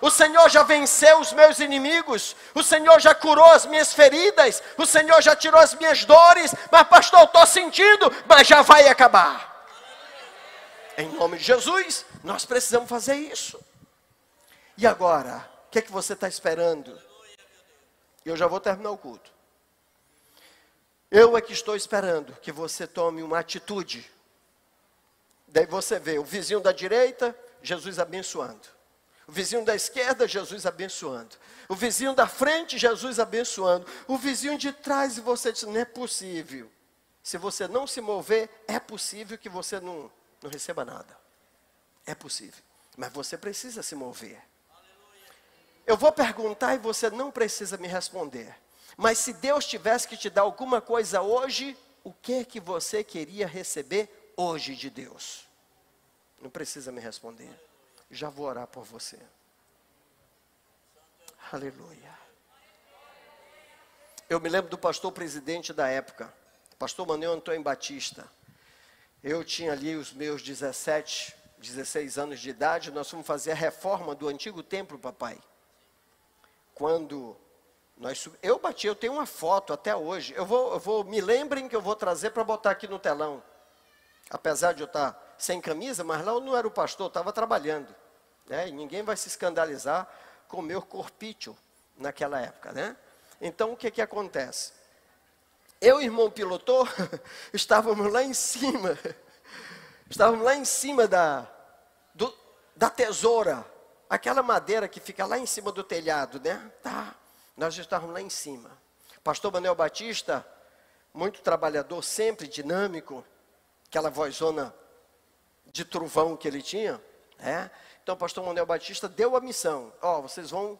O Senhor já venceu os meus inimigos. O Senhor já curou as minhas feridas. O Senhor já tirou as minhas dores. Mas, pastor, eu estou sentindo, mas já vai acabar. Em nome de Jesus, nós precisamos fazer isso. E agora, o que é que você está esperando? Eu já vou terminar o culto. Eu é que estou esperando que você tome uma atitude. Daí você vê o vizinho da direita, Jesus abençoando. O vizinho da esquerda, Jesus abençoando. O vizinho da frente, Jesus abençoando. O vizinho de trás, e você diz: não é possível. Se você não se mover, é possível que você não, não receba nada. É possível. Mas você precisa se mover. Eu vou perguntar e você não precisa me responder. Mas se Deus tivesse que te dar alguma coisa hoje, o que que você queria receber hoje de Deus? Não precisa me responder. Já vou orar por você. Aleluia. Eu me lembro do pastor presidente da época, pastor Manuel Antônio Batista. Eu tinha ali os meus 17, 16 anos de idade, nós fomos fazer a reforma do antigo templo, papai. Quando nós, eu bati, eu tenho uma foto até hoje. Eu vou, eu vou me lembrem que eu vou trazer para botar aqui no telão. Apesar de eu estar sem camisa, mas lá eu não era o pastor, eu estava trabalhando. Né? E ninguém vai se escandalizar com o meu corpício naquela época. Né? Então o que, que acontece? Eu e o irmão pilotor [laughs] estávamos lá em cima. [laughs] Estávamos lá em cima da, do, da tesoura. Aquela madeira que fica lá em cima do telhado, né? Tá. Nós estávamos lá em cima. Pastor Manuel Batista, muito trabalhador, sempre dinâmico, aquela vozona de trovão que ele tinha, né? Então, o pastor Manuel Batista deu a missão: Ó, oh, vocês vão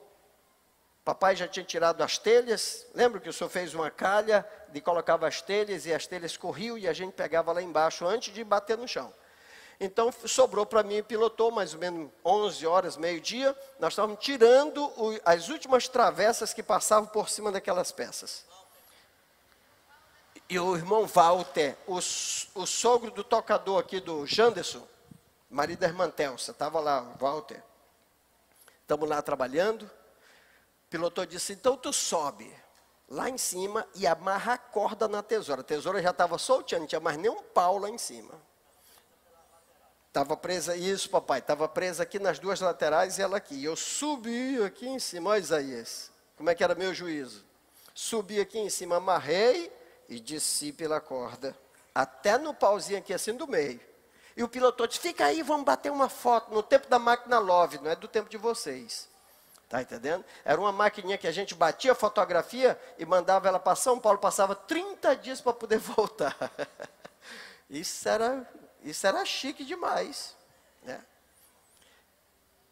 Papai já tinha tirado as telhas. Lembra que o senhor fez uma calha e colocava as telhas e as telhas corriam e a gente pegava lá embaixo antes de bater no chão. Então sobrou para mim e pilotou mais ou menos 11 horas, meio-dia. Nós estávamos tirando o, as últimas travessas que passavam por cima daquelas peças. E o irmão Walter, o, o sogro do tocador aqui do Janderson, marido da irmã Telsa, estava lá, Walter. Estamos lá trabalhando piloto disse: então tu sobe lá em cima e amarra a corda na tesoura. A tesoura já estava solteando, não tinha mais nem um pau lá em cima. Estava presa, isso papai, estava presa aqui nas duas laterais e ela aqui. Eu subi aqui em cima, olha Isaías, como é que era meu juízo? Subi aqui em cima, amarrei e desci pela corda, até no pauzinho aqui assim do meio. E o piloto disse, fica aí, vamos bater uma foto, no tempo da máquina Love, não é do tempo de vocês. Está entendendo? Era uma maquininha que a gente batia a fotografia e mandava ela para São Paulo, passava 30 dias para poder [laughs] voltar. Isso era, isso era chique demais. Né?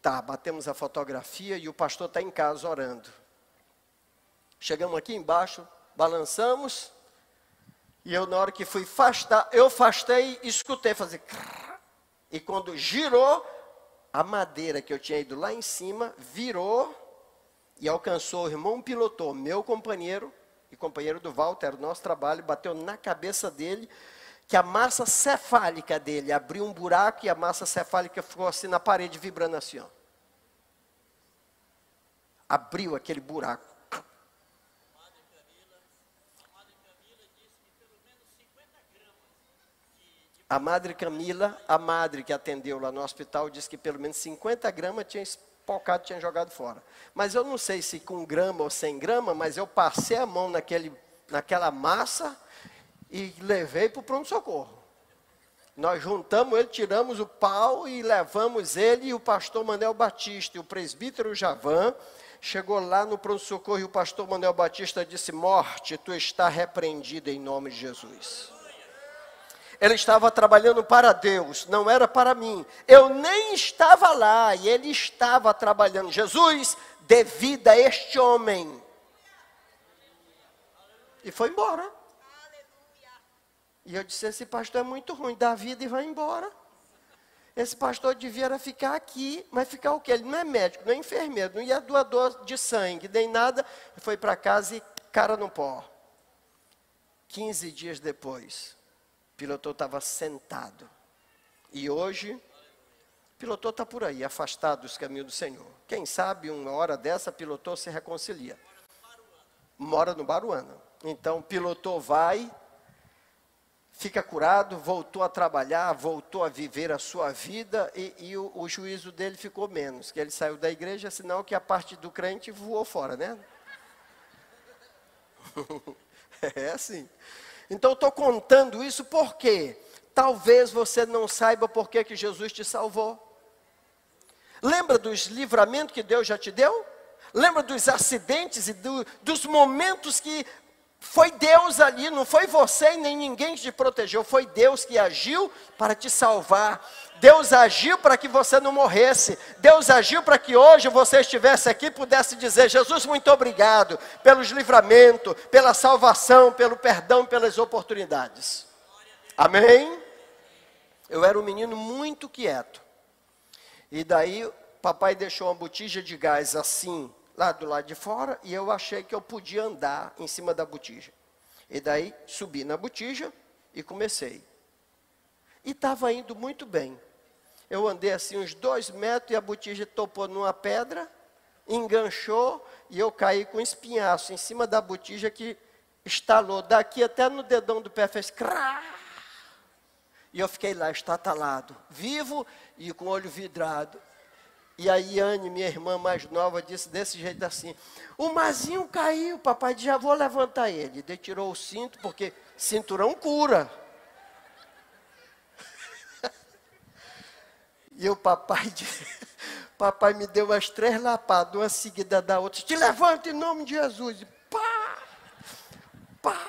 Tá, batemos a fotografia e o pastor está em casa orando. Chegamos aqui embaixo, balançamos, e eu, na hora que fui fastar, eu fastei e escutei fazer. E quando girou, a madeira que eu tinha ido lá em cima virou e alcançou o irmão pilotou, meu companheiro e companheiro do Walter, nosso trabalho, bateu na cabeça dele, que a massa cefálica dele abriu um buraco e a massa cefálica ficou assim na parede vibrando assim, ó. Abriu aquele buraco. A Madre Camila, a madre que atendeu lá no hospital, disse que pelo menos 50 gramas tinha espocado, tinha jogado fora. Mas eu não sei se com grama ou sem grama, mas eu passei a mão naquele, naquela massa e levei para o pronto-socorro. Nós juntamos ele, tiramos o pau e levamos ele e o pastor Manuel Batista e o presbítero Javan. Chegou lá no pronto-socorro e o pastor Manuel Batista disse: Morte, tu está repreendida em nome de Jesus. Ele estava trabalhando para Deus, não era para mim. Eu nem estava lá e ele estava trabalhando. Jesus, dê vida a este homem. E foi embora. E eu disse: Esse pastor é muito ruim, dá vida e vai embora. Esse pastor devia ficar aqui, mas ficar o quê? Ele não é médico, não é enfermeiro, não ia doador de sangue, nem nada. Foi para casa e cara no pó. 15 dias depois, Piloto estava sentado. E hoje, Piloto está por aí, afastado dos caminhos do Senhor. Quem sabe, uma hora dessa, Piloto se reconcilia. Mora no Baruana. Então, Piloto vai, fica curado, voltou a trabalhar, voltou a viver a sua vida e, e o, o, juízo dele ficou menos, que ele saiu da igreja, senão que a parte do crente voou fora, né? [laughs] é assim. Então estou contando isso porque talvez você não saiba por que, que Jesus te salvou. Lembra dos livramentos que Deus já te deu? Lembra dos acidentes e do, dos momentos que foi Deus ali, não foi você nem ninguém que te protegeu, foi Deus que agiu para te salvar. Deus agiu para que você não morresse. Deus agiu para que hoje você estivesse aqui e pudesse dizer: Jesus, muito obrigado pelos livramentos, pela salvação, pelo perdão, pelas oportunidades. Amém? Eu era um menino muito quieto. E daí, papai deixou uma botija de gás assim, lá do lado de fora, e eu achei que eu podia andar em cima da botija. E daí, subi na botija e comecei. E estava indo muito bem. Eu andei assim uns dois metros e a botija topou numa pedra, enganchou e eu caí com um espinhaço em cima da botija que estalou daqui até no dedão do pé, fez crá. E eu fiquei lá estatalado, vivo e com o olho vidrado. E aí Anne, minha irmã mais nova, disse desse jeito assim: O Mazinho caiu, papai, já vou levantar ele. Ele tirou o cinto, porque cinturão cura. [laughs] E o papai, [laughs] papai me deu as três lapadas, uma seguida da outra. Te levanta em nome de Jesus. E pá, pá,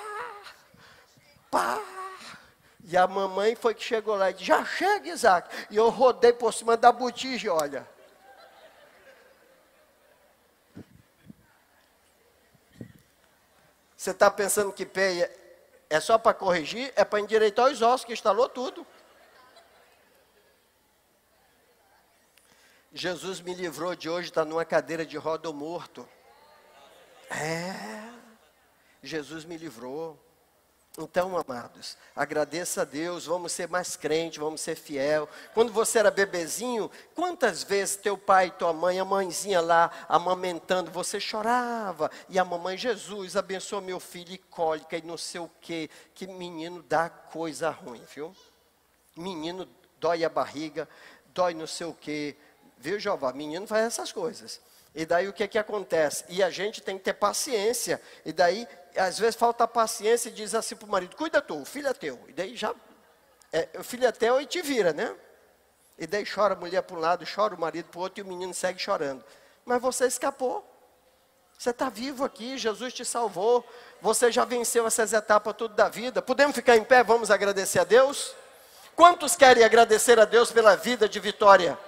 pá. E a mamãe foi que chegou lá e disse, já chega, Isaac. E eu rodei por cima da botija, olha. Você está pensando que pé é, é só para corrigir? É para endireitar os ossos, que instalou tudo. Jesus me livrou de hoje estar numa cadeira de roda morto. É, Jesus me livrou. Então, amados, agradeça a Deus, vamos ser mais crente, vamos ser fiel. Quando você era bebezinho, quantas vezes teu pai, tua mãe, a mãezinha lá amamentando, você chorava, e a mamãe, Jesus, abençoa meu filho, e cólica, e não sei o quê, que menino dá coisa ruim, viu? Menino dói a barriga, dói não sei o quê, viu, Jeová? Menino faz essas coisas. E daí o que, que acontece? E a gente tem que ter paciência. E daí, às vezes, falta paciência e diz assim para o marido: cuida tu, o filho é teu. E daí já. É, o filho é teu e te vira, né? E daí chora a mulher para um lado, chora o marido para o outro e o menino segue chorando. Mas você escapou. Você está vivo aqui, Jesus te salvou. Você já venceu essas etapas tudo da vida. Podemos ficar em pé, vamos agradecer a Deus? Quantos querem agradecer a Deus pela vida de vitória?